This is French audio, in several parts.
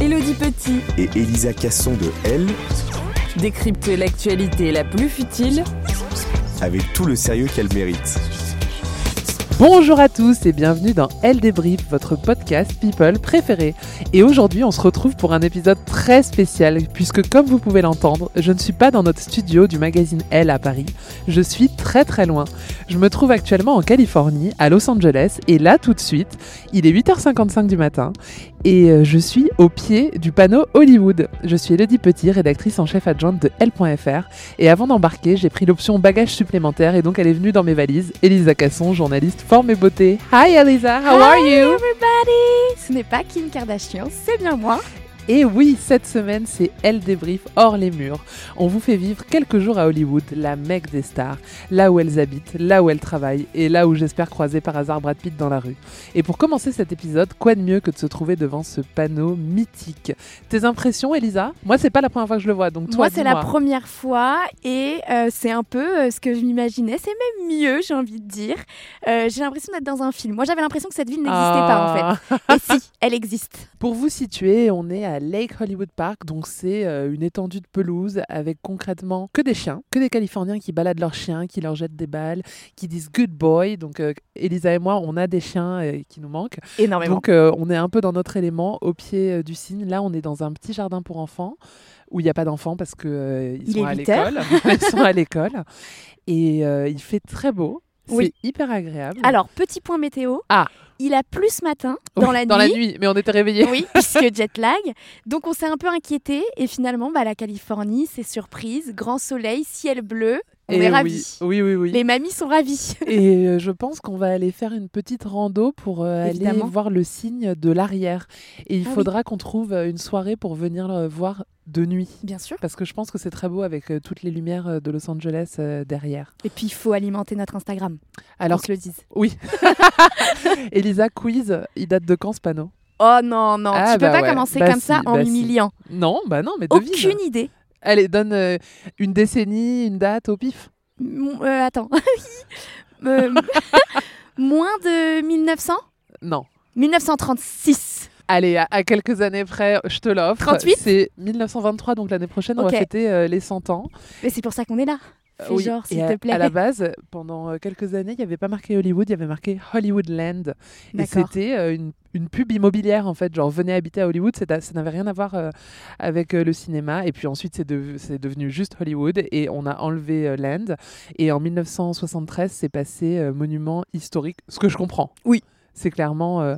Elodie Petit Et Elisa Casson de Elle, décrypte l'actualité la plus futile avec tout le sérieux qu'elle mérite. Bonjour à tous et bienvenue dans Elle Débrief, votre podcast People préféré. Et aujourd'hui, on se retrouve pour un épisode très spécial, puisque comme vous pouvez l'entendre, je ne suis pas dans notre studio du magazine Elle à Paris. Je suis très très loin. Je me trouve actuellement en Californie, à Los Angeles, et là tout de suite, il est 8h55 du matin, et euh, je suis au pied du panneau Hollywood. Je suis Elodie Petit, rédactrice en chef adjointe de L.fr, et avant d'embarquer, j'ai pris l'option bagage supplémentaire, et donc elle est venue dans mes valises. Elisa Casson, journaliste forme et beauté. Hi Elisa, how are Hi you? everybody Ce n'est pas Kim Kardashian, c'est bien moi. Et oui, cette semaine, c'est Elle débrief hors les murs. On vous fait vivre quelques jours à Hollywood, la mecque des stars, là où elles habitent, là où elles travaillent et là où j'espère croiser par hasard Brad Pitt dans la rue. Et pour commencer cet épisode, quoi de mieux que de se trouver devant ce panneau mythique? Tes impressions, Elisa? Moi, c'est pas la première fois que je le vois, donc toi, moi, c'est la première fois et euh, c'est un peu euh, ce que je m'imaginais. C'est même mieux, j'ai envie de dire. Euh, j'ai l'impression d'être dans un film. Moi, j'avais l'impression que cette ville n'existait Ah. pas, en fait. Et si, elle existe. Pour vous situer, on est à Lake Hollywood Park, donc c'est euh, une étendue de pelouse avec concrètement que des chiens, que des Californiens qui baladent leurs chiens, qui leur jettent des balles, qui disent good boy. Donc euh, Elisa et moi, on a des chiens euh, qui nous manquent. Énormément. Donc euh, on est un peu dans notre élément au pied du cygne. Là, on est dans un petit jardin pour enfants où il n'y a pas d'enfants parce que ils Il sont à 8 heures. l'école. ils sont à l'école et il fait très beau. C'est Oui. hyper agréable. Alors, petit point météo. Ah. Il a plu ce matin, Oui, dans la dans nuit. la nuit, mais on était réveillés. Oui, puisque jet lag. Donc on s'est un peu inquiété et finalement bah, la Californie, c'est surprise, grand soleil, ciel bleu, on Et est ravis. oui, oui, oui. Les mamies sont ravies. Et euh, je pense qu'on va aller faire une petite rando pour euh, aller voir le signe de l'arrière. Et il Ah oui. faudra qu'on trouve euh, une soirée pour venir le voir de nuit. Bien sûr. Parce que je pense que c'est très beau avec euh, toutes les lumières euh, de Los Angeles euh, derrière. Et puis il faut alimenter notre Instagram. Alors, qu'on se le dise. oui. Elisa, quiz, il date de quand ce panneau? Oh non, non, Ah, tu peux bah pas ouais. commencer Bah comme si, ça en bah si. m'humiliant. Non, bah non, mais devine. Aucune idée. Allez, donne euh, une décennie, une date au pif? M- euh, attends. Euh, moins de 1900 Non. 1936. Allez, à, à quelques années près, je te l'offre. 38? C'est 1923, donc l'année prochaine, on Ok. va fêter euh, les 100 ans. Mais c'est pour ça qu'on est là. Fais Oui, genre, s'il à, te plaît. à la base, pendant euh, quelques années, il n'y avait pas marqué Hollywood, il y avait marqué Hollywoodland. Et c'était euh, une, une pub immobilière, en fait. Genre, venez habiter à Hollywood, ça n'avait rien à voir euh, avec euh, le cinéma. Et puis ensuite, c'est de- c'est devenu juste Hollywood et on a enlevé euh, Land. Et en 1973, c'est passé monument historique, ce que je comprends. Oui. C'est clairement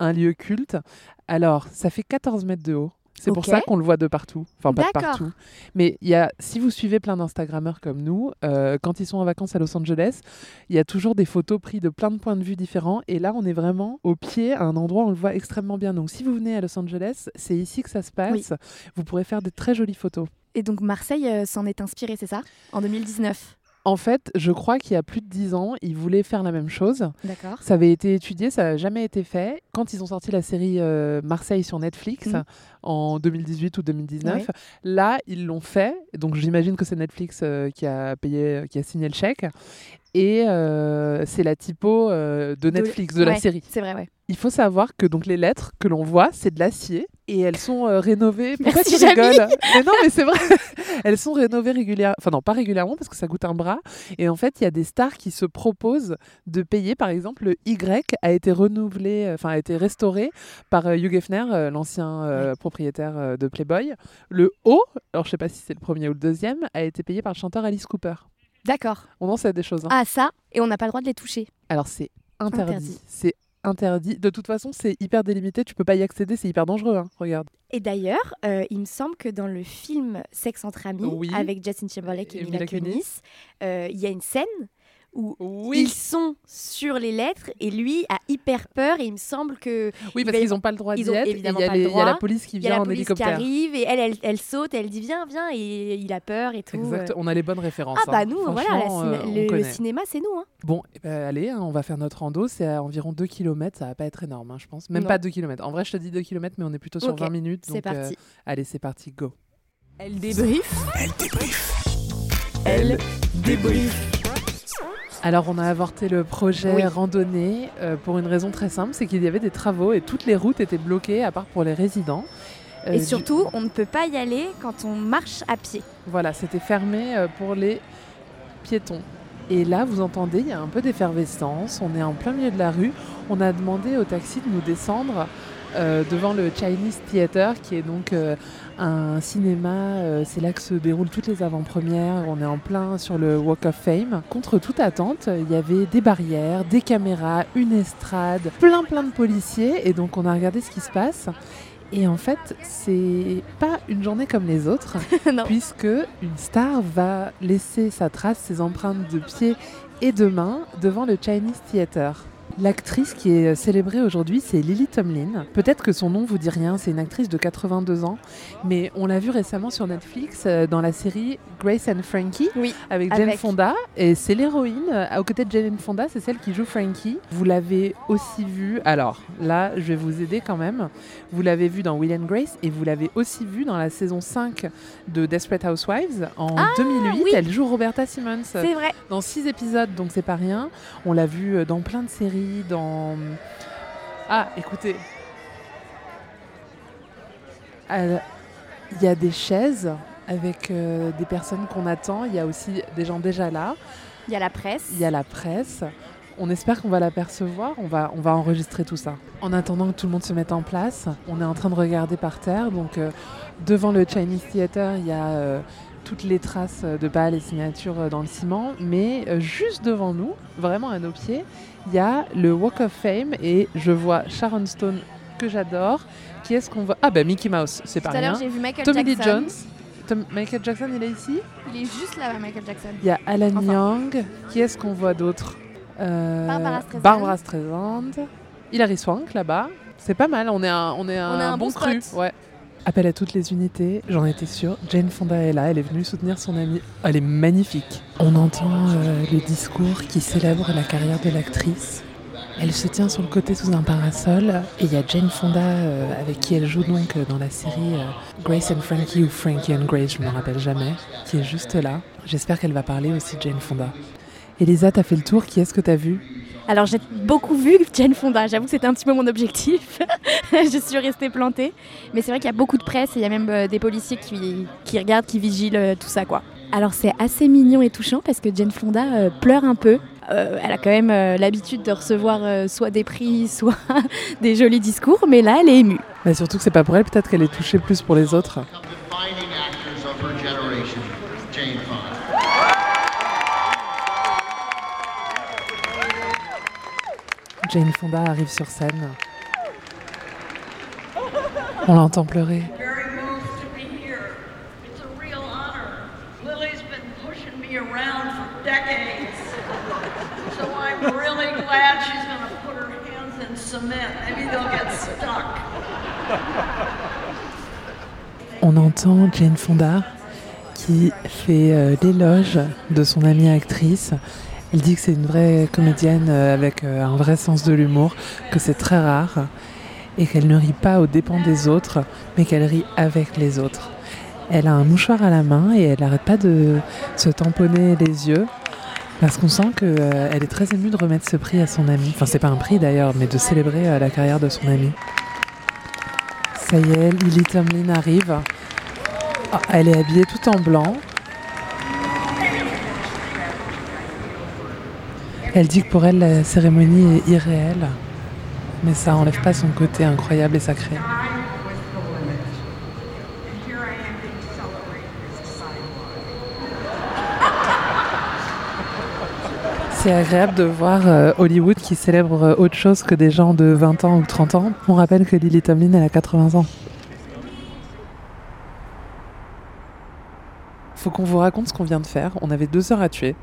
un lieu culte. Alors, ça fait 14 mètres de haut. C'est pour ça qu'on le voit de partout. Enfin, pas de partout. Mais il y a, si vous suivez plein d'Instagrammeurs comme nous, euh, quand ils sont en vacances à Los Angeles, il y a toujours des photos prises de plein de points de vue différents. Et là, on est vraiment au pied, à un endroit où on le voit extrêmement bien. Donc, si vous venez à Los Angeles, c'est ici que ça se passe. Vous pourrez faire de très jolies photos. Et donc Marseille euh, s'en est inspiré, c'est ça? En 2019. En fait, je crois qu'il y a plus de 10 ans, ils voulaient faire la même chose. D'accord. Ça avait été étudié, ça n'a jamais été fait. Quand ils ont sorti la série euh, Marseille sur Netflix Mhm. en 2018 ou 2019, là, ils l'ont fait. Donc j'imagine que c'est Netflix euh, qui a payé, qui a signé le chèque. Et euh, c'est la typo euh, de Netflix, de, la Ouais, série. C'est vrai, ouais. Il faut savoir que donc les lettres que l'on voit, c'est de l'acier et elles sont euh, rénovées. Pourquoi Merci, tu rigoles Mais non, mais c'est vrai. elles sont rénovées régulièrement. Enfin non, pas régulièrement parce que ça coûte un bras. Et en fait, il y a des stars qui se proposent de payer. Par exemple, le Y a été renouvelé, enfin a été restauré par euh, Hugh Hefner, l'ancien propriétaire de Playboy. Le O, alors je sais pas si c'est le premier ou le deuxième, a été payé par le chanteur Alice Cooper. D'accord. On en sait des choses. hein. Ah, ça, et on n'a pas le droit de les toucher. Alors c'est interdit. Interdit. C'est interdit. De toute façon, c'est hyper délimité. Tu peux pas y accéder. C'est hyper dangereux. hein. Regarde. Et d'ailleurs, euh, il me semble que dans le film Sex entre amis, Oui. avec Justin Timberlake et, Et Mila Kunis. euh, il y a une scène où Oui. ils sont sur les lettres et lui a hyper peur et il me semble que Oui, parce qu'ils n'ont pas le droit d'y ils ont être. évidemment il y a pas le les- il y a la police qui il y a vient la en police hélicoptère. qui arrive et elle, elle, elle saute, elle dit viens, viens et il a peur et tout. Exact. On a les bonnes références. Ah bah hein. nous, voilà, euh, le- cinéma c'est nous. Hein. Bon, eh ben, allez, hein, on va faire notre rando. C'est à environ 2 km. Ça va pas être énorme, hein, je pense. Même Non. pas 2 km. En vrai, je te dis 2 km, mais on est plutôt sur Ok, 20 minutes. C'est donc, euh, allez, c'est parti, go. Elle débrief. Elle débrief. Elle débrief. Alors, on a avorté le projet Oui. randonnée euh, pour une raison très simple c'est qu'il y avait des travaux et toutes les routes étaient bloquées à part pour les résidents. Euh, Et du- surtout, on ne peut pas y aller quand on marche à pied. Voilà, c'était fermé euh, pour les piétons. Et là, vous entendez, il y a un peu d'effervescence. On est en plein milieu de la rue. On a demandé au taxi de nous descendre devant le Chinese Theater, qui est donc un cinéma. euh, c'est là que se déroulent toutes les avant-premières. On est en plein sur le Walk of Fame. Contre toute attente, il y avait des barrières, des caméras, une estrade, plein plein de policiers. Et donc, on a regardé ce qui se passe. Et en fait, c'est pas une journée comme les autres puisque une star va laisser sa trace, ses empreintes de pied et de main devant le Chinese Theater. L'actrice qui est célébrée aujourd'hui, c'est Lily Tomlin. Peut-être que son nom vous dit rien, c'est une actrice de 82 ans, mais on l'a vue récemment sur Netflix euh, dans la série Grace and Frankie Oui, avec Jane avec- Fonda. Et c'est l'héroïne, euh, aux côtés de Jane Fonda, c'est celle qui joue Frankie. Vous l'avez aussi vue, alors là, je vais vous aider quand même. Vous l'avez vue dans Will and Grace et vous l'avez aussi vue dans la saison 5 de Desperate Housewives en 2008. Ah, oui. Elle joue Roberta Simmons c'est vrai. dans 6 épisodes, donc c'est pas rien. On l'a vue euh, dans plein de séries, dans... Ah, écoutez. Il y a des chaises avec euh, des personnes qu'on attend. Il y a aussi des gens déjà là. Il y a la presse. Il y a la presse. On espère qu'on va l'apercevoir. On va, on va enregistrer tout ça. En attendant que tout le monde se mette en place, on est en train de regarder par terre. Donc, euh, devant le Chinese Theater, il y a euh, toutes les traces de pas, les signatures euh, dans le ciment. Mais euh, juste devant nous, vraiment à nos pieds, il y a le Walk of Fame. Et je vois Sharon Stone, que j'adore. Qui est-ce qu'on voit? Ah, bah Mickey Mouse, c'est pas Tout à l'heure, rien. j'ai vu Michael Tommy Lee. Jones. Tom- Michael Jackson, il est ici? Il est juste là-bas, Michael Jackson. il y a Alan Enfin. Young. Qui est-ce qu'on voit d'autre? Euh, Barbara Streisand. Barbara Streisand. Hilary Swank là-bas. C'est pas mal, on est un, on est un, On un bon, bon cru. Ouais. Appel à toutes les unités, j'en étais sûre. Jane Fonda est là, elle est venue soutenir son amie. Elle est magnifique. On entend euh, le discours qui célèbre la carrière de l'actrice. Elle se tient sur le côté sous un parasol et il y a Jane Fonda euh, avec qui elle joue donc euh, dans la série Grace and Frankie ou Frankie and Grace, je me rappelle jamais, qui est juste là. J'espère qu'elle va parler aussi de Jane Fonda. Elisa, t'as fait le tour, qui est-ce que t'as vu? Alors j'ai beaucoup vu Jane Fonda, j'avoue que c'était un petit peu mon objectif. je suis restée plantée. Mais c'est vrai qu'il y a beaucoup de presse et il y a même euh, des policiers qui, qui regardent, qui vigilent euh, tout ça quoi. Alors c'est assez mignon et touchant parce que Jane Fonda euh, pleure un peu. Euh, elle a quand même euh, l'habitude de recevoir euh, soit des prix, soit des jolis discours, mais là elle est émue. bah, Surtout que c'est pas pour elle, peut-être qu'elle est touchée plus pour les autres. Jane Fonda arrive sur scène. On l'entend pleurer. On entend Jane Fonda qui fait euh, l'éloge de son amie actrice elle dit que c'est une vraie comédienne euh, avec euh, un vrai sens de l'humour, que c'est très rare et qu'elle ne rit pas aux dépens des autres, mais qu'elle rit avec les autres. Elle a un mouchoir à la main et elle n'arrête pas de se tamponner les yeux parce qu'on sent qu'elle est très émue de remettre ce prix à son amie. Enfin, c'est pas un prix d'ailleurs, mais de célébrer euh, la carrière de son amie. Ça y est, Lily Tomlin arrive. Ah, elle est habillée tout en blanc. Elle dit que pour elle, la cérémonie est irréelle. Mais ça enlève pas son côté incroyable et sacré. C'est agréable de voir euh, Hollywood qui célèbre euh, autre chose que des gens de 20 ans ou 30 ans. On rappelle que Lily Tomlin, elle a 80 ans. Faut qu'on vous raconte ce qu'on vient de faire. On avait deux heures à tuer.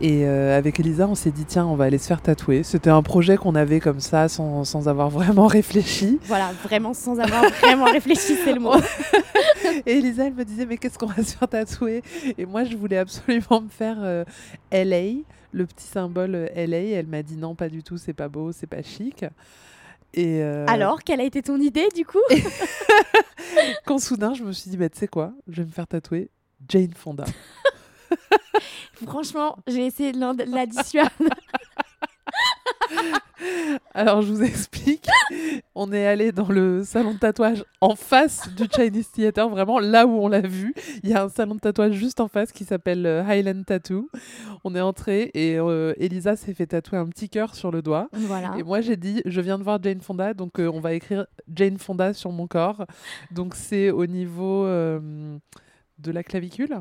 Et euh, avec Elisa, on s'est dit, tiens, on va aller se faire tatouer. C'était un projet qu'on avait comme ça, sans, sans avoir vraiment réfléchi. Voilà, vraiment sans avoir vraiment réfléchi, c'est le mot. Et Elisa, elle me disait, mais qu'est-ce qu'on va se faire tatouer? Et moi, je voulais absolument me faire euh, LA, le petit symbole euh, LA. Elle m'a dit, non, pas du tout, c'est pas beau, c'est pas chic. Et euh, Alors, quelle a été ton idée du coup? Quand soudain, je me suis dit, bah, tu sais quoi, je vais me faire tatouer Jane Fonda. Franchement, j'ai essayé de de la dissuader. Alors, je vous explique. On est allé dans le salon de tatouage en face du Chinese Theater, vraiment là où on l'a vu. Il y a un salon de tatouage juste en face qui s'appelle euh, Highland Tattoo. On est entré et euh, Elisa s'est fait tatouer un petit cœur sur le doigt. voilà. Et moi, j'ai dit, je viens de voir Jane Fonda, donc euh, on va écrire Jane Fonda sur mon corps. Donc, c'est au niveau euh, de la clavicule.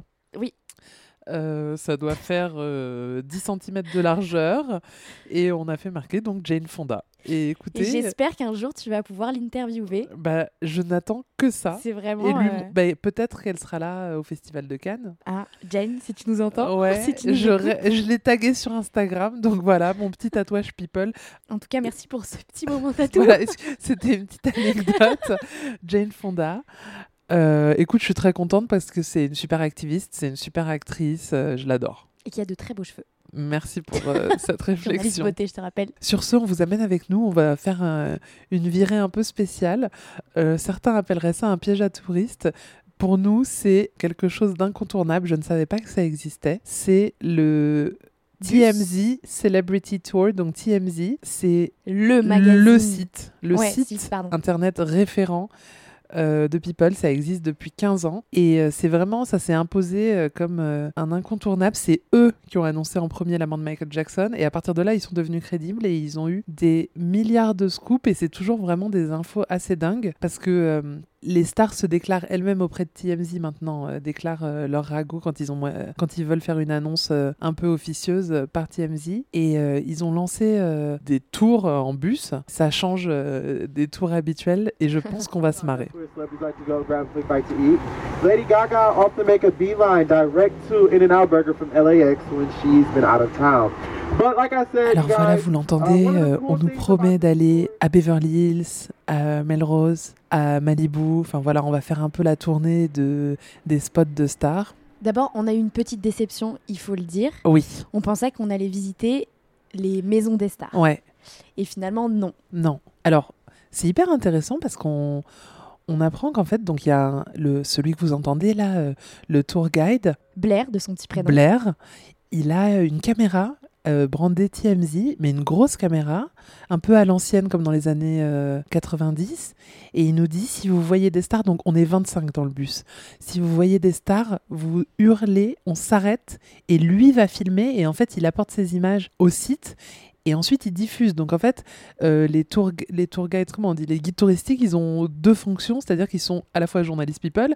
Euh, ça doit faire euh, 10 cm de largeur et on a fait marquer donc Jane Fonda. Et écoutez, Et j'espère qu'un jour tu vas pouvoir l'interviewer. bah, je n'attends que ça. C'est Et vraiment. lui, euh, bah, peut-être qu'elle sera là euh, au Festival de Cannes. Ah, Jane, si tu nous entends. Ouais, si tu nous je, l'ai tagué sur Instagram, donc voilà, mon petit tatouage people. En tout cas, merci pour ce petit moment tatou. Voilà, c'était une petite anecdote. Jane Fonda. Euh, écoute, je suis très contente parce que c'est une super activiste, c'est une super actrice, euh, je l'adore. Et qui a de très beaux cheveux. Merci pour euh, cette réflexion. beauté, je te rappelle. Sur ce, on vous amène avec nous. On va faire un- une virée un peu spéciale. Euh, certains appelleraient ça un piège à touristes. Pour nous, c'est quelque chose d'incontournable. Je ne savais pas que ça existait. C'est le TMZ Celebrity Tour. Donc TMZ, c'est Le magazine. le site, le Ouais, site internet référent euh, de People. Ça existe depuis 15 ans. Et euh, c'est vraiment, ça s'est imposé euh, comme un incontournable. C'est eux qui ont annoncé en premier la mort de Michael Jackson. Et à partir de là, ils sont devenus crédibles et ils ont eu des milliards de scoops. Et c'est toujours vraiment des infos assez dingues parce que. Les stars se déclarent elles-mêmes auprès de TMZ maintenant, euh, déclarent euh, leur ragot quand ils, ont, euh, quand ils veulent faire une annonce un peu officieuse par TMZ. Et ils ont lancé des tours en bus. Ça change des tours habituels et je pense qu'on va se marrer. To. Lady Gaga often make a beeline direct to In-N-Out Burger from LAX when she's been out of town. Alors voilà, vous l'entendez, uh, euh, cool on nous promet d'aller à Beverly Hills, à Melrose, à Malibu. Enfin voilà, on va faire un peu la tournée de, des spots de stars. D'abord, on a eu une petite déception, il faut le dire. Oui, On pensait qu'on allait visiter les maisons des stars. ouais. Et finalement, non. Non. Alors, c'est hyper intéressant parce qu'on on apprend qu'en fait, donc il y a un- le, celui que vous entendez là, euh, le tour guide, Blair, de son petit prénom. Blair, il a une caméra euh, TMZ, mais une grosse caméra, un peu à l'ancienne comme dans les années euh, 90. Et il nous dit, si vous voyez des stars, donc on est 25 dans le bus, si vous voyez des stars, vous hurlez, on s'arrête, et lui va filmer, et en fait il apporte ces images au site. Et ensuite, ils diffusent. Donc, en fait, euh, les, tour, les tour guides, comment on dit, les guides touristiques, ils ont deux fonctions, c'est-à-dire qu'ils sont à la fois journalistes people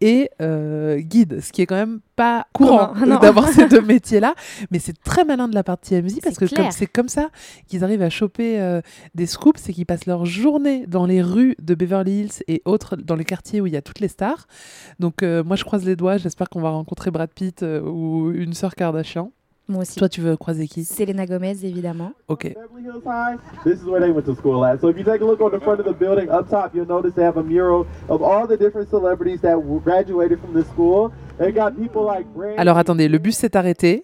et euh, guides, ce qui est quand même pas courant d'avoir ces deux métiers-là. Mais c'est très malin de la part de TMZ parce que comme c'est comme ça qu'ils arrivent à choper euh, des scoops, c'est qu'ils passent leur journée dans les rues de Beverly Hills et autres, dans les quartiers où il y a toutes les stars. Donc, euh, moi, je croise les doigts. J'espère qu'on va rencontrer Brad Pitt ou une sœur Kardashian. Moi aussi. Toi, tu veux croiser qui? Selena Gomez, évidemment. Ok. Beverly Hills High, this is where they went to school at. So if you take a look on the front of the building up top, you'll notice they have a mural of all the different celebrities that w- graduated from this school. They got people like Brand Alors attendez, le bus s'est arrêté.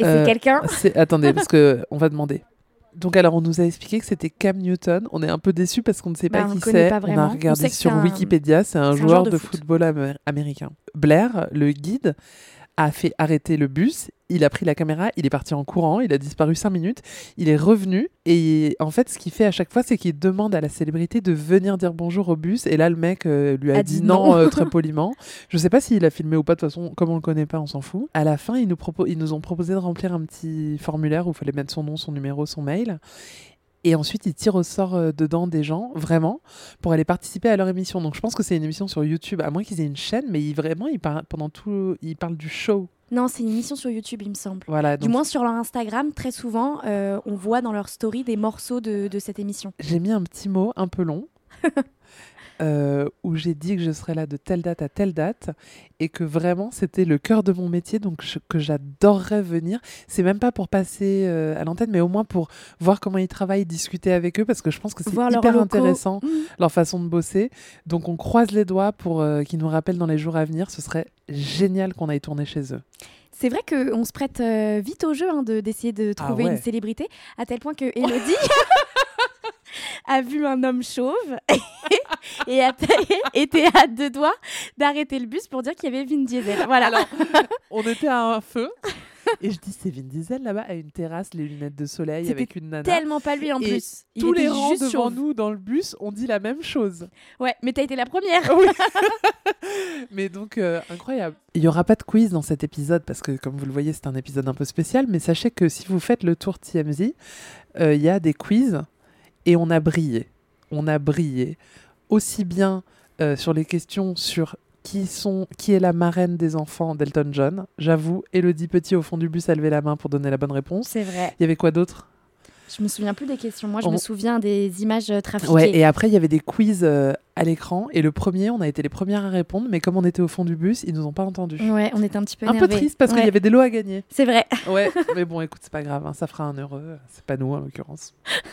Et c'est Euh, quelqu'un? Attendez, parce que on va demander. Donc alors, on nous a expliqué que c'était Cam Newton. On est un peu déçus parce qu'on ne sait pas on qui c'est. pas On a On regardé que sur un- Wikipédia. C'est un joueur de de, foot. football amé- américain. Blair, le guide, a fait arrêter le bus. Il a pris la caméra, il est parti en courant, il a disparu cinq minutes. Il est revenu et en fait, ce qu'il fait à chaque fois, c'est qu'il demande à la célébrité de venir dire bonjour au bus. Et là, le mec euh, lui a, A dit dit non, non. euh, très poliment. Je sais pas s'il a filmé ou pas. De toute façon, comme on le connaît pas, on s'en fout. À la fin, ils nous, ils nous ont proposé de remplir un petit formulaire où il fallait mettre son nom, son numéro, son mail. Et ensuite, ils tirent au sort euh, dedans des gens, vraiment, pour aller participer à leur émission. Donc, je pense que c'est une émission sur YouTube, à moins qu'ils aient une chaîne, mais ils, vraiment, ils parlent, pendant tout, ils parlent du show. Non, c'est une émission sur YouTube, il me semble. Voilà. Du moins sur leur Instagram, très souvent, euh, on voit dans leur story des morceaux de, de cette émission. J'ai mis un petit mot un peu long. euh, où j'ai dit que je serais là de telle date à telle date et que vraiment c'était le cœur de mon métier donc je- que j'adorerais venir c'est même pas pour passer euh, à l'antenne mais au moins pour voir comment ils travaillent discuter avec eux parce que je pense que c'est hyper locaux. intéressant Mhm. leur façon de bosser donc on croise les doigts pour euh, qu'ils nous rappellent dans les jours à venir ce serait génial qu'on aille tourner chez eux C'est vrai qu'on se prête vite au jeu hein, de- d'essayer de Ah trouver ouais. une célébrité, à tel point que Elodie a vu un homme chauve et était à deux doigts d'arrêter le bus pour dire qu'il y avait Vin Diesel. Voilà. Alors, on était à un feu et je dis c'est Vin Diesel là-bas à une terrasse les lunettes de soleil avec une nana tellement pas lui en Et plus. Il tous les rangs juste devant chauve. nous dans le bus on dit la même chose Ouais, mais t'as été la première. Oui. Mais donc, euh, incroyable. Il n'y aura pas de quiz dans cet épisode parce que, comme vous le voyez, c'est un épisode un peu spécial. Mais sachez que si vous faites le tour TMZ, euh, il y a des quiz et on a brillé. On a brillé aussi bien euh, sur les questions sur qui, sont, qui est la marraine des enfants d'Elton John. J'avoue, Elodie Petit au fond du bus a levé la main pour donner la bonne réponse. C'est vrai. Il y avait quoi d'autre? Je me souviens plus des questions. Moi, je On- me souviens des images euh, trafiquées. Ouais, et après, il y avait des quiz euh, à l'écran. Et le premier, on a été les premières à répondre. Mais comme on était au fond du bus, ils nous ont pas entendus. Ouais, on était un petit peu Un peu énervés. triste parce qu'il y avait des lots à gagner. C'est vrai. Ouais, mais bon, écoute, c'est pas grave, hein, ça fera un heureux. C'est pas nous en l'occurrence.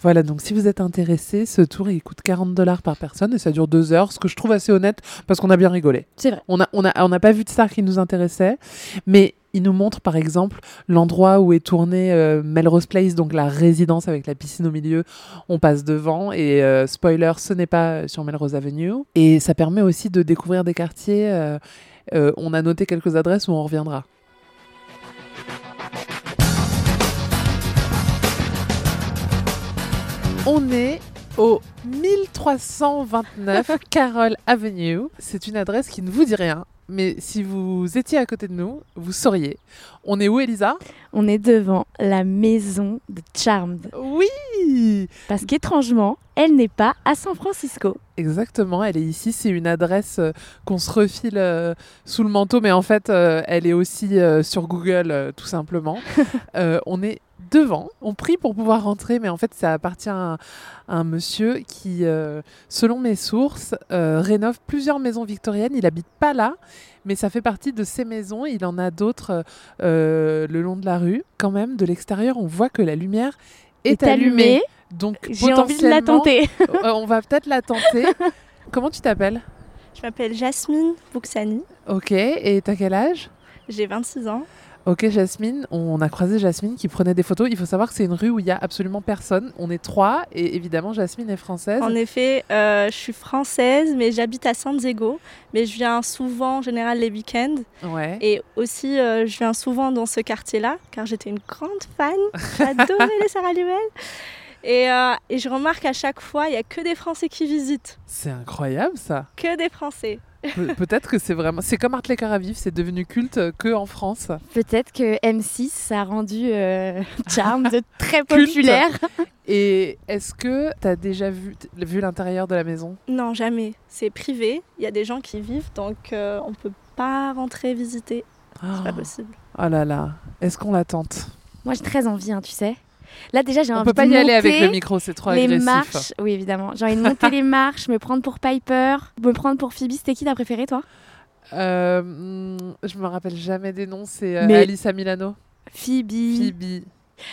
Voilà, donc si vous êtes intéressé, ce tour il coûte 40 dollars par personne et ça dure deux heures, ce que je trouve assez honnête parce qu'on a bien rigolé. C'est vrai. On n'a on a, on a pas vu de star qui nous intéressait, mais il nous montre par exemple l'endroit où est tourné euh, Melrose Place, donc la résidence avec la piscine au milieu. On passe devant et euh, spoiler, ce n'est pas sur Melrose Avenue. Et ça permet aussi de découvrir des quartiers. euh, on a noté quelques adresses où on reviendra. On est au 1329 Carroll Avenue. C'est une adresse qui ne vous dit rien, mais si vous étiez à côté de nous, vous sauriez. On est où, Elisa? On est devant la maison de Charmed. Oui Parce qu'étrangement, elle n'est pas à San Francisco. Exactement, elle est ici. C'est une adresse euh, qu'on se refile euh, sous le manteau, mais en fait, euh, elle est aussi sur Google, tout simplement. On est devant, on prie pour pouvoir rentrer, mais en fait, ça appartient à, à un monsieur qui, euh, selon mes sources, euh, rénove plusieurs maisons victoriennes. Il habite pas là, mais ça fait partie de ces maisons. Il en a d'autres euh, le long de la rue. Quand même, de l'extérieur, on voit que la lumière est, Est allumée. Donc, J'ai envie de la potentiellement, tenter. on va peut-être la tenter. Comment tu t'appelles? Je m'appelle Jasmine Bouxani, Ok, et t'as quel âge? J'ai 26 ans. Ok, Jasmine, on a croisé Jasmine qui prenait des photos. Il faut savoir que c'est une rue où il y a absolument personne. On est trois et évidemment Jasmine est française. En effet, euh, je suis française, mais j'habite à San Diego. Mais je viens souvent, en général, les week-ends. Ouais. Et aussi, euh, je viens souvent dans ce quartier-là, car j'étais une grande fan. J'adorais les Sarah Lubel. Et, euh, et je remarque à chaque fois, il n'y a que des Français qui visitent. C'est incroyable ça. Que des Français. Pe- Peut-être que c'est vraiment. C'est comme Art les vivre, c'est devenu culte euh, que en France. Peut-être que M6 ça a rendu euh, Charm de très populaire. Et est-ce que tu as déjà vu, vu l'intérieur de la maison? Non, jamais. C'est privé. Il y a des gens qui y vivent, donc euh, on peut pas rentrer visiter. C'est pas possible. Oh là là, est-ce qu'on la tente? Moi j'ai très envie, hein, tu sais. Là déjà j'ai On envie peut pas de y aller avec le micro, c'est trop les agressif. marches, oui évidemment. J'ai envie de monter les marches, me prendre pour Piper, me prendre pour Phoebe. C'était qui ta préférée toi? Euh, hmm, je me rappelle jamais des noms, c'est euh, Mais- Alice Milano. Phoebe. Phoebe.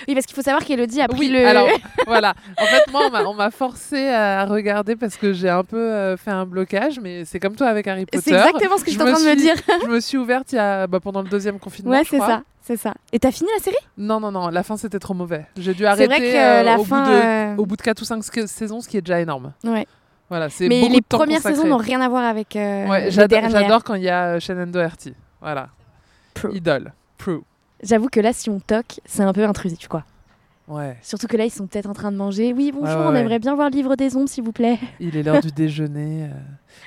Oui parce qu'il faut savoir qu'Elodie a pris Oui, le. alors voilà. En fait, moi, on m'a- forcé à regarder parce que j'ai un peu euh, fait un blocage, mais c'est comme toi avec Harry Potter. C'est exactement ce que j'étais en me train de me suis- dire. je me suis ouverte il y a, bah, pendant le deuxième confinement. ouais je c'est ça, c'est ça. Et t'as fini la série? Non, non, non, la fin c'était trop mauvais. J'ai dû C'est arrêter vrai que euh, la au, fin, bout de, euh, au bout de 4 ou 5 saisons, ce qui est déjà énorme. Ouais. Voilà, c'est Mais les premières consacré. saisons n'ont rien à voir avec euh, Ouais, j'adore, quand il y a euh, Shannon Doherty. Voilà. Idole. Prue. J'avoue que là si on toque, c'est un peu intrusif quoi. Ouais. Surtout que là ils sont peut-être en train de manger. Oui bonjour, Ouais, ouais, on aimerait bien voir le livre des ombres s'il vous plaît. Il est l'heure du déjeuner. euh.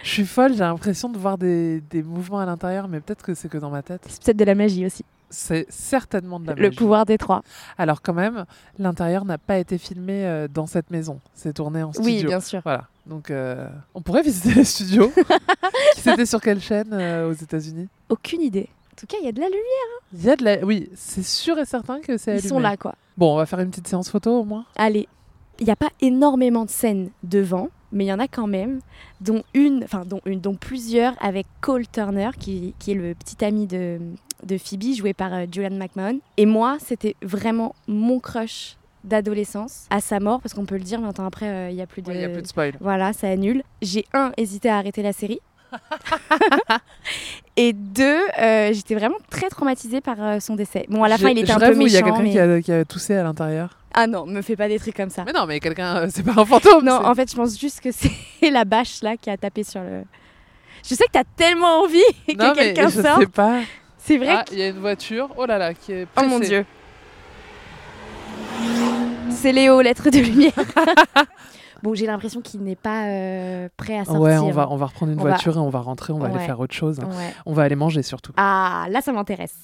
Je suis folle, j'ai l'impression de voir des, des mouvements à l'intérieur, mais peut-être que c'est que dans ma tête. C'est peut-être de la magie aussi. C'est certainement de la Le magie. pouvoir des trois. Alors quand même, l'intérieur n'a pas été filmé euh, dans cette maison. C'est tourné en studio. Oui, bien sûr. Voilà. Donc euh, on pourrait visiter les studios. C'était sur quelle chaîne aux États-Unis? Aucune idée. En tout cas, il y a de la lumière. hein. Il y a de la... Oui, c'est sûr et certain que c'est Ils allumé. sont là quoi. Bon, on va faire une petite séance photo au moins. Allez, il n'y a pas énormément de scènes devant, mais il y en a quand même, dont une, enfin dont une, dont plusieurs avec Cole Turner, qui, qui est le petit ami de, de Phoebe, joué par euh, Julian McMahon. Et moi, c'était vraiment mon crush d'adolescence à sa mort, parce qu'on peut le dire, mais un temps après, euh, il n'y a plus de... Il y a plus de spoil. Voilà, ça annule. J'ai un, hésité à arrêter la série. Et deux, euh, j'étais vraiment très traumatisée par euh, son décès. Bon, à la fin, il Je- était je un peu méchant. Il y a quelqu'un mais- qui, a, qui a toussé à l'intérieur. Ah non, me fais pas des trucs comme ça. Mais non, mais quelqu'un, euh, c'est pas un fantôme. Non, en fait, je pense juste que c'est la bâche là qui a tapé sur le. Je sais que t'as tellement envie que non, quelqu'un je sorte. sais pas. C'est vrai. Ah, il y a une voiture. Oh là là, qui est. Oh mon pressée. dieu. C'est Léo, lettre de lumière. Bon, j'ai l'impression qu'il n'est pas euh, prêt à sortir. Ouais, on va, on va reprendre une On va- voiture et on va rentrer, on va aller faire autre chose. Ouais. On va aller manger surtout. Ah, là, ça m'intéresse.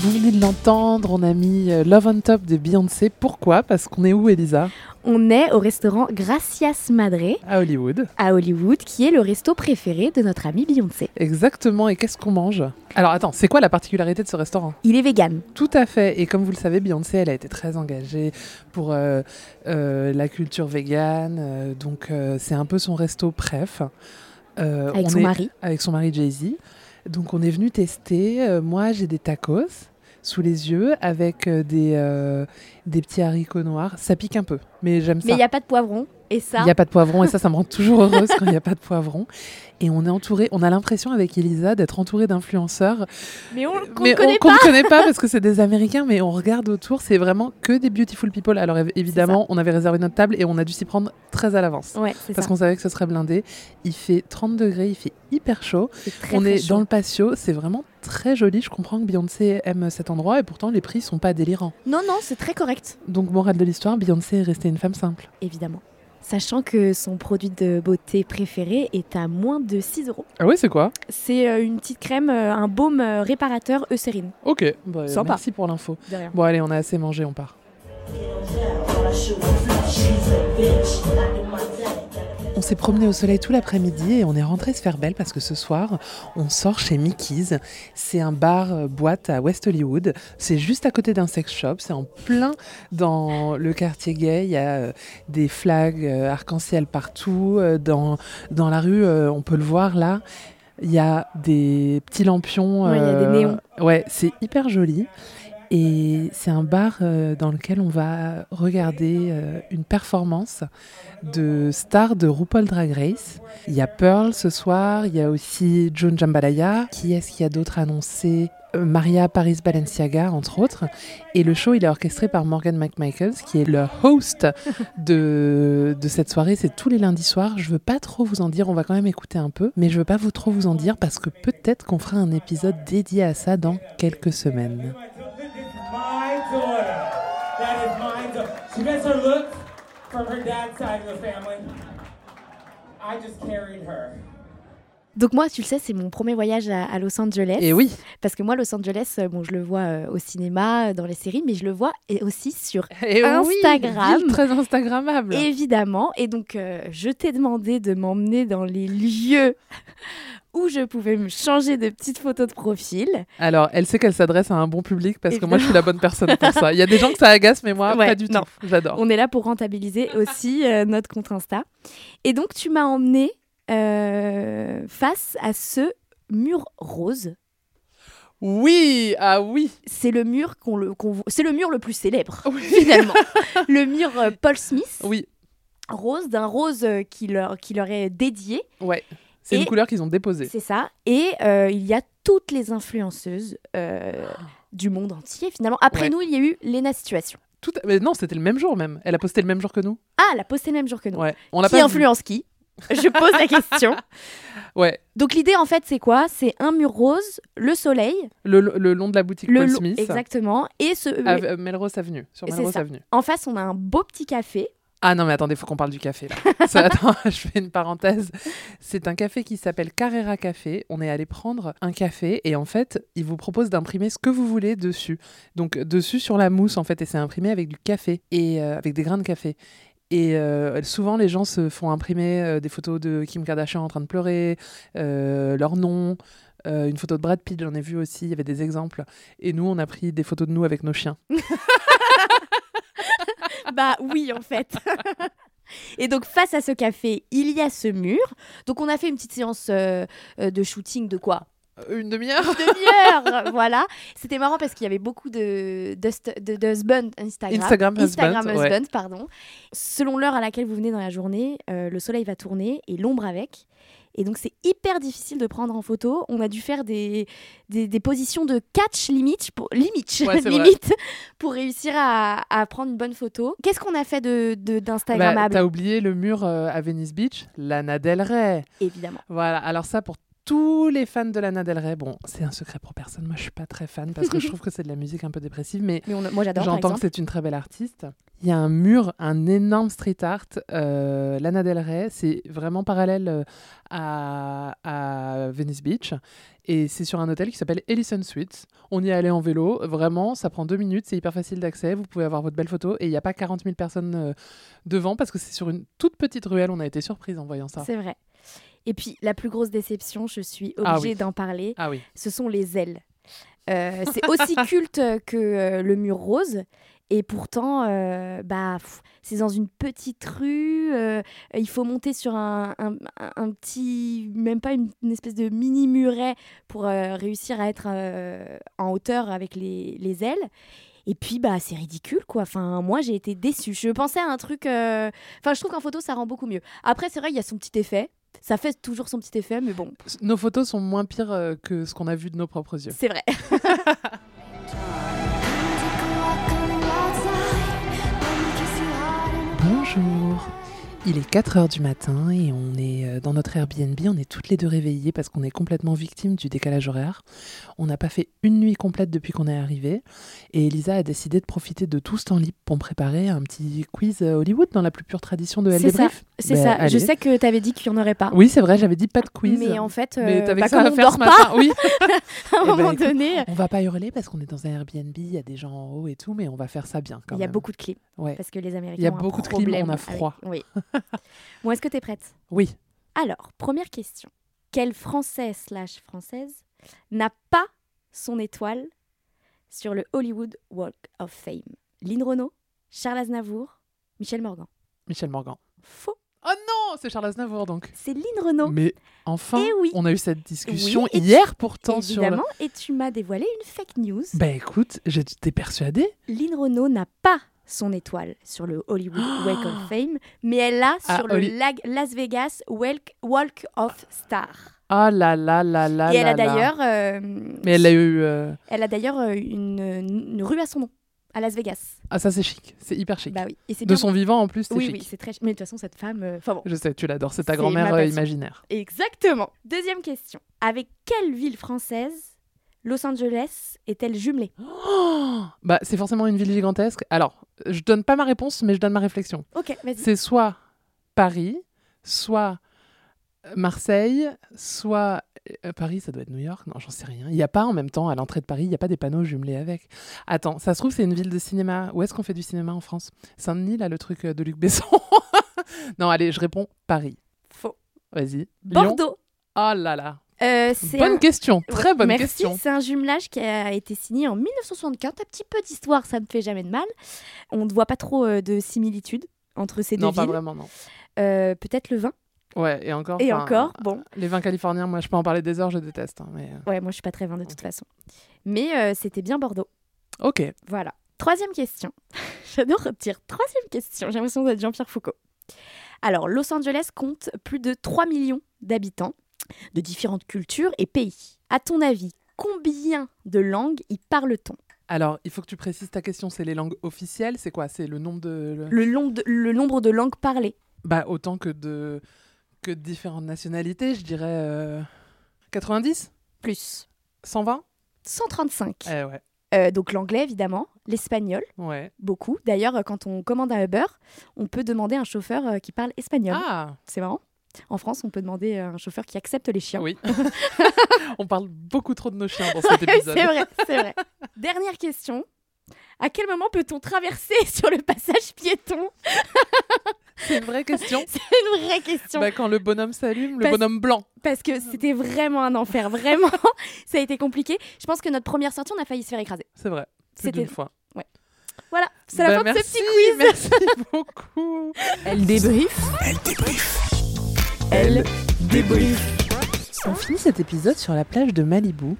Vous venez de l'entendre, on a mis euh, Love on Top de Beyoncé. Pourquoi? Parce qu'on est où, Elisa? On est au restaurant Gracias Madre À Hollywood. à Hollywood, qui est le resto préféré de notre amie Beyoncé. Exactement. Et qu'est-ce qu'on mange? Alors attends, c'est quoi la particularité de ce restaurant? Il est vegan. Tout à fait. Et comme vous le savez, Beyoncé, elle a été très engagée pour euh, euh, la culture végane. euh, donc euh, c'est un peu son resto préf. Avec on son est- mari. Avec son mari Jay-Z. Donc on est venu tester. Moi, j'ai des tacos sous les yeux avec euh, des, euh, des petits haricots noirs. Ça pique un peu, mais j'aime ça. Mais il n'y a pas de poivron. Et ça. Il n'y a pas de poivron et ça, ça me rend toujours heureuse quand il n'y a pas de poivron. Et on est entouré, on a l'impression avec Elisa d'être entouré d'influenceurs. Mais on ne connaît on- pas. connaît pas parce que c'est des Américains, mais on regarde autour, c'est vraiment que des beautiful people. Alors év- évidemment, on avait réservé notre table et on a dû s'y prendre très à l'avance. Ouais, Parce qu'on savait que ce serait blindé. Il fait 30 degrés, il fait hyper chaud. très, on très est chaud. dans le patio, c'est vraiment très joli. Je comprends que Beyoncé aime cet endroit et pourtant les prix sont pas délirants. Non, non, c'est très correct. Donc morale de l'histoire, Beyoncé est restée une femme simple. Évidemment. Sachant que son produit de beauté préféré est à moins de 6 euros. Ah oui, c'est quoi C'est euh, une petite crème, euh, un baume euh, réparateur Eucérine. Ok, bah, Sympa. merci pour l'info. De rien. Bon allez, on a assez mangé, on part. On s'est promené au soleil tout l'après-midi et on est rentré se faire belle parce que ce soir, on sort chez Mickey's. C'est un bar euh, boîte à West Hollywood. C'est juste à côté d'un sex shop. C'est en plein dans le quartier gay. Il y a euh, des flags euh, arc-en-ciel partout. Dans, dans la rue, on peut le voir là. Il y a des petits lampions. Ouais, il y a des néons. Ouais, c'est hyper joli. Et c'est un bar euh, dans lequel on va regarder euh, une performance de stars de RuPaul Drag Race. Il y a Pearl ce soir, il y a aussi Joan Jambalaya. Qui est-ce qu'il y a d'autre annoncé? Euh, Maria Paris Balenciaga, entre autres. Et le show, il est orchestré par Morgan McMichaels, qui est le host de, cette soirée. C'est tous les lundis soirs. Je veux pas trop vous en dire, on va quand même écouter un peu. Mais je veux pas vous trop vous en dire parce que peut-être qu'on fera un épisode dédié à ça dans quelques semaines. daughter. That is mine. She gets her looks from her dad's side of the family. I just carried her. Donc moi, tu le sais, c'est mon premier voyage à, à Los Angeles. Et oui. Parce que moi, Los Angeles, euh, bon, je le vois euh, au cinéma, euh, dans les séries, mais je le vois et aussi sur Et oui, Instagram. ville très Instagrammable. Évidemment. Et donc, euh, je t'ai demandé de m'emmener dans les lieux où je pouvais me changer de petites photos de profil. Alors, elle sait qu'elle s'adresse à un bon public parce que moi, je suis la bonne personne pour ça. Il y a des gens que ça agace, mais moi, Ouais, pas du non. tout. J'adore. On est là pour rentabiliser aussi euh, notre compte Insta. Et donc, tu m'as emmené euh, face à ce mur rose. Oui, ah oui. C'est le mur qu'on le, c'est le mur le plus célèbre finalement. le mur euh, Paul Smith. Oui. Rose d'un rose euh, qui leur qui leur est dédié. Ouais. C'est une couleur qu'ils ont déposée. C'est ça. Et euh, il y a toutes les influenceuses euh, du monde entier finalement. Après Ouais. nous, il y a eu Lena Situation. Tout... Mais non, c'était le même jour même. Elle a posté le même jour que nous. Ah, elle a posté le même jour que nous. Ouais. On qui pas vu. influence qui? Je pose la question. Ouais. Donc l'idée en fait c'est quoi? C'est un mur rose, le soleil, Le, le long de la boutique le Paul Smith. exactement, et ce À euh, Melrose Avenue. Sur Melrose. Avenue. En face on a un beau petit café. Ah non, mais attendez, faut qu'on parle du café là. Ça, attends, je fais une parenthèse. C'est un café qui s'appelle Carrera Café. On est allé prendre un café et en fait, il vous propose d'imprimer ce que vous voulez dessus. Donc dessus sur la mousse en fait, et c'est imprimé avec du café et euh, avec des grains de café. Et euh, souvent, les gens se font imprimer euh, des photos de Kim Kardashian en train de pleurer, euh, leur nom, une photo de Brad Pitt, j'en ai vu aussi, il y avait des exemples. Et nous, on a pris des photos de nous avec nos chiens. bah oui en fait. Et donc face à ce café, il y a ce mur. Donc on a fait une petite séance de shooting de quoi? Une demi-heure Une demi-heure, voilà. C'était marrant parce qu'il y avait beaucoup de, de, de, de husband Instagram. Instagram Instagram husband, ouais. husband, pardon. Selon l'heure à laquelle vous venez dans la journée, euh, le soleil va tourner et l'ombre avec. Et donc c'est hyper difficile de prendre en photo. On a dû faire des, des, des positions de catch limite pour, limite, Ouais, limite pour réussir à, à prendre une bonne photo. Qu'est-ce qu'on a fait de, de- Bah, d'Instagrammable T'as oublié le mur euh, à Venice Beach, Lana Del Rey. Évidemment. Voilà, alors ça pour tous les fans de Lana Del Rey, bon, c'est un secret pour personne. Moi, je suis pas très fan parce que je trouve que c'est de la musique un peu dépressive, mais, Mais on a- moi, j'adore, J'entends que c'est une très belle artiste. Il y a un mur, un énorme street art, euh, Lana Del Rey. C'est vraiment parallèle euh, à, à Venice Beach. Et c'est sur un hôtel qui s'appelle Ellison Suites. On y est allé en vélo. Vraiment, ça prend deux minutes. C'est hyper facile d'accès. Vous pouvez avoir votre belle photo. Et il n'y a pas 40 000 personnes euh, devant parce que c'est sur une toute petite ruelle. On a été surprise en voyant ça. C'est vrai. Et puis, la plus grosse déception, je suis Ah obligée oui. d'en parler, Ah oui. ce sont les ailes. Euh, c'est aussi culte que euh, le mur rose. Et pourtant, euh, bah, c'est dans une petite rue. il faut monter sur un, un- petit, même pas une, espèce de mini muret pour réussir à être en hauteur avec les, les ailes. Et puis, bah, c'est ridicule, quoi. Enfin, moi, j'ai été déçue. Je pensais à un truc. euh, Enfin, je trouve qu'en photo, ça rend beaucoup mieux. Après, c'est vrai, il y a son petit effet. Ça fait toujours son petit effet, mais bon, Nos photos sont moins pires euh, que ce qu'on a vu de nos propres yeux. c'est vrai. Bonjour. Il est 4h du matin et on est euh, dans notre Airbnb, on est toutes les deux réveillées parce qu'on est complètement victime du décalage horaire. On n'a pas fait une nuit complète depuis qu'on est arrivé et Elisa a décidé de profiter de tout ce temps libre pour préparer un petit quiz euh, Hollywood dans la plus pure tradition de LD C'est ça. Brief. C'est Ben, ça. allez. Je sais que tu avais dit qu'il n'y en aurait pas. Oui, c'est vrai, j'avais dit pas de quiz. Mais en fait, Mais euh, t'avais bah, ça à on faire ce pas, matin. Oui. à un Eh ben, moment écoute, donné, On va pas hurler parce qu'on est dans un Airbnb, il y a des gens en haut et tout, mais on va faire ça bien quand il y a beaucoup de clim. Ouais. Parce que les Américains Il y a beaucoup de clim, problème on a avec- froid. Oui. bon, est-ce que tu es prête? Oui. Alors, première question. Quel Français slash Française n'a pas son étoile sur le Hollywood Walk of Fame? Lynn Renault, Charles Aznavour, Michel Morgan. Michel Morgan. Faux. Oh non, c'est Charles Aznavour donc. C'est Lynn Renault. Mais enfin, Eh oui. on a eu cette discussion Oui, et tu- hier pourtant sur le... Évidemment, et tu m'as dévoilé une fake news. Bah écoute, j'étais persuadée. Lynn Renault n'a pas son étoile sur le Hollywood Walk of Fame, mais elle l'a Ah, sur le lag- Las Vegas Walk, Walk of Star. Ah là là là là et elle là a d'ailleurs, euh, Mais elle a eu... euh, elle a d'ailleurs euh, une, une rue à son nom à Las Vegas. Ah ça c'est chic, c'est hyper chic. Bah oui, et c'est De bien- son vivant en plus, c'est Oui, chic. oui, c'est très. Mais de toute façon, cette femme. euh, bon. Je sais, tu l'adores, c'est ta grand-mère imaginaire. Exactement. Deuxième question. Avec quelle ville française Los Angeles est-elle jumelée? Oh bah, c'est forcément une ville gigantesque. Alors, je donne pas ma réponse, mais je donne ma réflexion. Ok, vas-y. C'est soit Paris, soit Marseille, soit euh, Paris, ça doit être New York. Non, j'en sais rien. Il n'y a pas en même temps à l'entrée de Paris, il n'y a pas des panneaux jumelés avec. Attends, ça se trouve c'est une ville de cinéma. Où est-ce qu'on fait du cinéma en France? Saint-Denis, là, le truc euh, de Luc Besson? non, allez, je réponds Paris. Faux. Vas-y. Lyon? Bordeaux. Oh là là. Euh, Bonne un- question, très bonne merci. question. C'est un jumelage qui a été signé en 1964. Un petit peu d'histoire, ça ne fait jamais de mal. On ne voit pas trop euh, de similitudes entre ces deux Non, pas villes. vraiment, non. Euh, Peut-être le vin. Ouais, et encore. Et encore, bon. Les vins californiens, moi, je peux en parler des heures, je déteste. hein, mais... Ouais, moi je suis pas très vin de toute façon. Mais c'était bien Bordeaux. Ok. Voilà. Troisième question. J'adore dire troisième question. J'ai l'impression d'être Jean-Pierre Foucault. Alors, Los Angeles compte plus de 3 millions d'habitants de différentes cultures et pays. À ton avis, combien de langues y parle-t-on? Alors, il faut que tu précises ta question. C'est les langues officielles? C'est quoi? C'est le nombre de. le, long de- le nombre de langues parlées Bah, autant que de, que de différentes nationalités, je dirais. euh, 90 Plus. 120 135. Eh ouais. Euh, donc l'anglais évidemment, l'espagnol, Ouais. beaucoup. D'ailleurs, euh, quand on commande un Uber, on peut demander un chauffeur euh, qui parle espagnol. Ah C'est marrant. En France, on peut demander à un chauffeur qui accepte les chiens. Oui. On parle beaucoup trop de nos chiens dans cet épisode. c'est vrai, c'est vrai. Dernière question. À quel moment peut-on traverser sur le passage piéton? C'est une vraie question. C'est une vraie question. Bah, quand le bonhomme s'allume, le bonhomme blanc. Parce que c'était vraiment un enfer, vraiment. ça a été compliqué. Je pense que notre première sortie, on a failli se faire écraser. C'est vrai. Plus C'était- d'une fois. Ouais. Voilà, c'est la Bah, fin merci, de ce petit quiz. Merci beaucoup. Elle débrief. Elle débrief. Elle débrief. On finit cet épisode sur la plage de Malibu.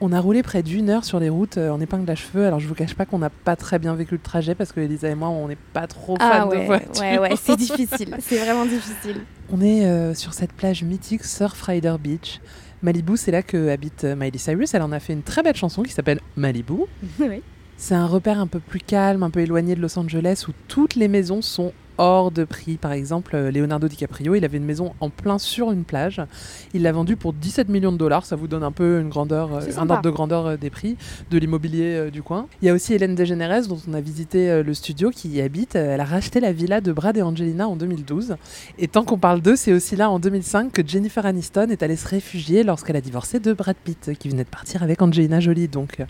On a roulé près d'une heure sur les routes euh, en épingle à cheveux. Alors je vous cache pas qu'on n'a pas très bien vécu le trajet parce que Elisa et moi on n'est pas trop fans Ah de ouais, voitures. ouais, ouais, c'est difficile. C'est vraiment difficile. On est euh, sur cette plage mythique Surf Rider Beach. Malibu, c'est là que habite euh, Miley Cyrus. Elle en a fait une très belle chanson qui s'appelle Malibu. oui. C'est un repère un peu plus calme, un peu éloigné de Los Angeles où toutes les maisons sont hors de prix. Par exemple, euh, Leonardo DiCaprio, il avait une maison en plein sur une plage. Il l'a vendue pour 17 millions de dollars. Ça vous donne un peu une grandeur, euh, un sympa. ordre de grandeur euh, des prix de l'immobilier du coin. Il y a aussi Hélène DeGeneres dont on a visité le studio qui y habite. Elle a racheté la villa de Brad et Angelina en 2012. Et tant qu'on parle d'eux, c'est aussi là en 2005 que Jennifer Aniston est allée se réfugier lorsqu'elle a divorcé de Brad Pitt, qui venait de partir avec Angelina Jolie. Donc,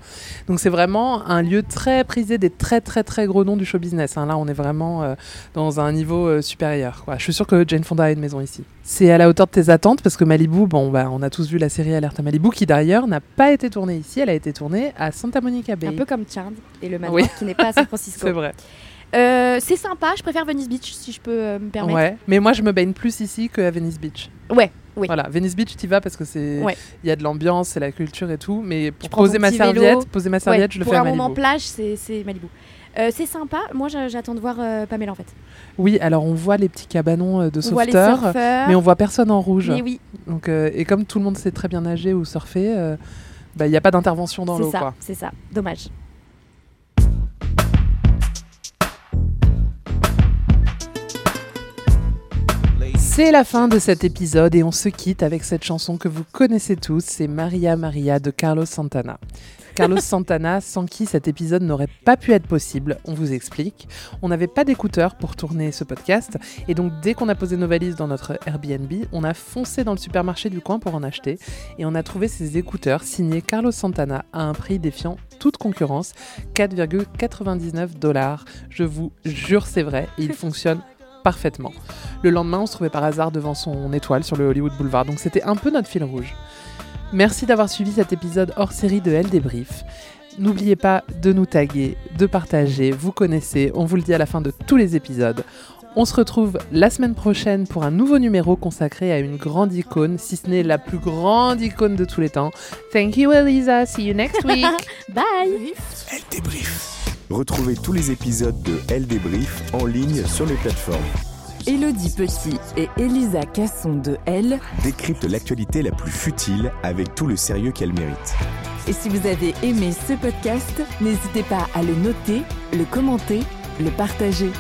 donc c'est vraiment un lieu très prisé des très très très gros noms du show business. hein. Là, on est vraiment dans un niveau euh, supérieur. Quoi. Je suis sûre que Jane Fonda a une maison ici. C'est à la hauteur de tes attentes parce que Malibu, bon, bah, on a tous vu la série Alerte à Malibu qui d'ailleurs n'a pas été tournée ici. Elle a été tournée à Santa Monica Bay. Un peu comme Charmed et le manoir Oui. qui n'est pas à San Francisco. C'est vrai. Euh, c'est sympa, je préfère Venice Beach si je peux euh, me permettre. Ouais, mais moi je me baigne plus ici qu'à Venice Beach. Ouais, oui. Voilà, Venice Beach, tu vas parce que c'est, Ouais. il y a de l'ambiance, c'est la culture et tout. Mais pour poser ma serviette, poser ma serviette, je le pour fais à un Malibu. moment plage, c'est c'est Malibu. Euh, c'est sympa. Moi, j'a- j'attends de voir euh, Pamela en fait. Oui, alors on voit les petits cabanons euh, de sauveteurs, mais on voit personne en rouge. Mais oui. Donc, euh, et comme tout le monde sait très bien nager ou surfer, bah, il n'y a pas d'intervention dans C'est l'eau. c'est ça. Dommage. C'est la fin de cet épisode et on se quitte avec cette chanson que vous connaissez tous, c'est Maria Maria de Carlos Santana. Carlos Santana, sans qui cet épisode n'aurait pas pu être possible, on vous explique. On n'avait pas d'écouteurs pour tourner ce podcast et donc dès qu'on a posé nos valises dans notre Airbnb, on a foncé dans le supermarché du coin pour en acheter et on a trouvé ces écouteurs signés Carlos Santana à un prix défiant toute concurrence, 4,99 dollars. Je vous jure c'est vrai et ils fonctionnent parfaitement. Le lendemain, on se trouvait par hasard devant son étoile sur le Hollywood Boulevard, donc c'était un peu notre fil rouge. Merci d'avoir suivi cet épisode hors série de Elle Débrief. N'oubliez pas de nous taguer, de partager, vous connaissez, on vous le dit à la fin de tous les épisodes. On se retrouve la semaine prochaine pour un nouveau numéro consacré à une grande icône, si ce n'est la plus grande icône de tous les temps. Thank you Elisa, see you next week. Bye. Elle débrief. Retrouvez tous les épisodes de Elle débrief en ligne sur les plateformes. Elodie Petit et Elisa Casson de Elle. Décrypte l'actualité la plus futile avec tout le sérieux qu'elle mérite. Et si vous avez aimé ce podcast, n'hésitez pas à le noter, le commenter, le partager.